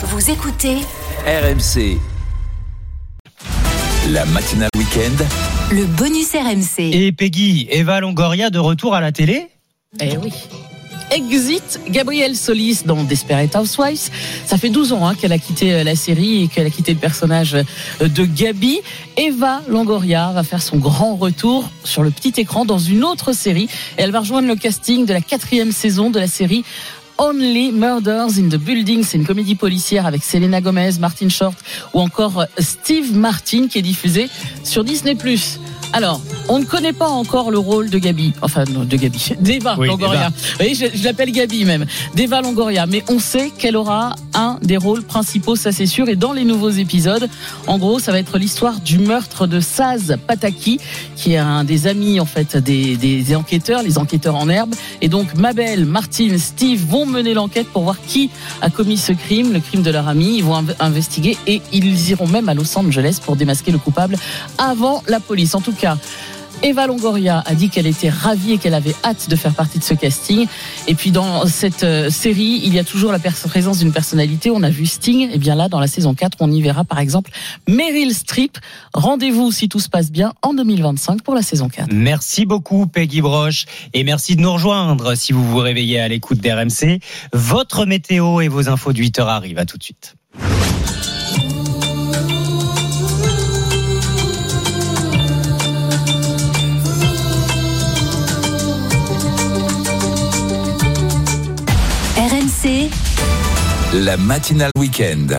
Vous écoutez RMC. La matinale week-end. le bonus RMC. Et Peggy, Eva Longoria de retour à la télé Eh oui. Exit Gabrielle Solis dans Desperate Housewives. Ça fait 12 ans hein, qu'elle a quitté euh, la série et qu'elle a quitté le personnage euh, de Gabi. Eva Longoria va faire son grand retour sur le petit écran dans une autre série. Et elle va rejoindre le casting de la quatrième saison de la série Only Murders in the Building. C'est une comédie policière avec Selena Gomez, Martin Short ou encore Steve Martin qui est diffusée sur Disney+. Alors, on ne connaît pas encore le rôle de Gabi, enfin non, de Gabi, d'Eva Oui, Longoria. voyez, je, je l'appelle Gabi même, d'Eva Longoria. Mais on sait qu'elle aura un des rôles principaux, ça c'est sûr. Et dans les nouveaux épisodes, en gros, ça va être l'histoire du meurtre de Saz Pataki, qui est un des amis en fait des, des enquêteurs, les enquêteurs en herbe. Et donc Mabel, Martine, Steve vont mener l'enquête pour voir qui a commis ce crime, le crime de leur ami. Ils vont inv- investiguer et ils iront même à Los Angeles pour démasquer le coupable avant la police. En tout cas. Eva Longoria a dit qu'elle était ravie et qu'elle avait hâte de faire partie de ce casting. Et puis dans cette euh, série, il y a toujours la présence d'une personnalité. On a vu Sting. Et bien là, dans la saison 4, on y verra par exemple Meryl Streep. Rendez-vous si tout se passe bien en 2025 pour la saison 4. Merci beaucoup Peggy Broche et merci de nous rejoindre si vous vous réveillez à l'écoute d'RMC. Votre météo et vos infos de 8h arrivent. À tout de suite. La matinale week-end.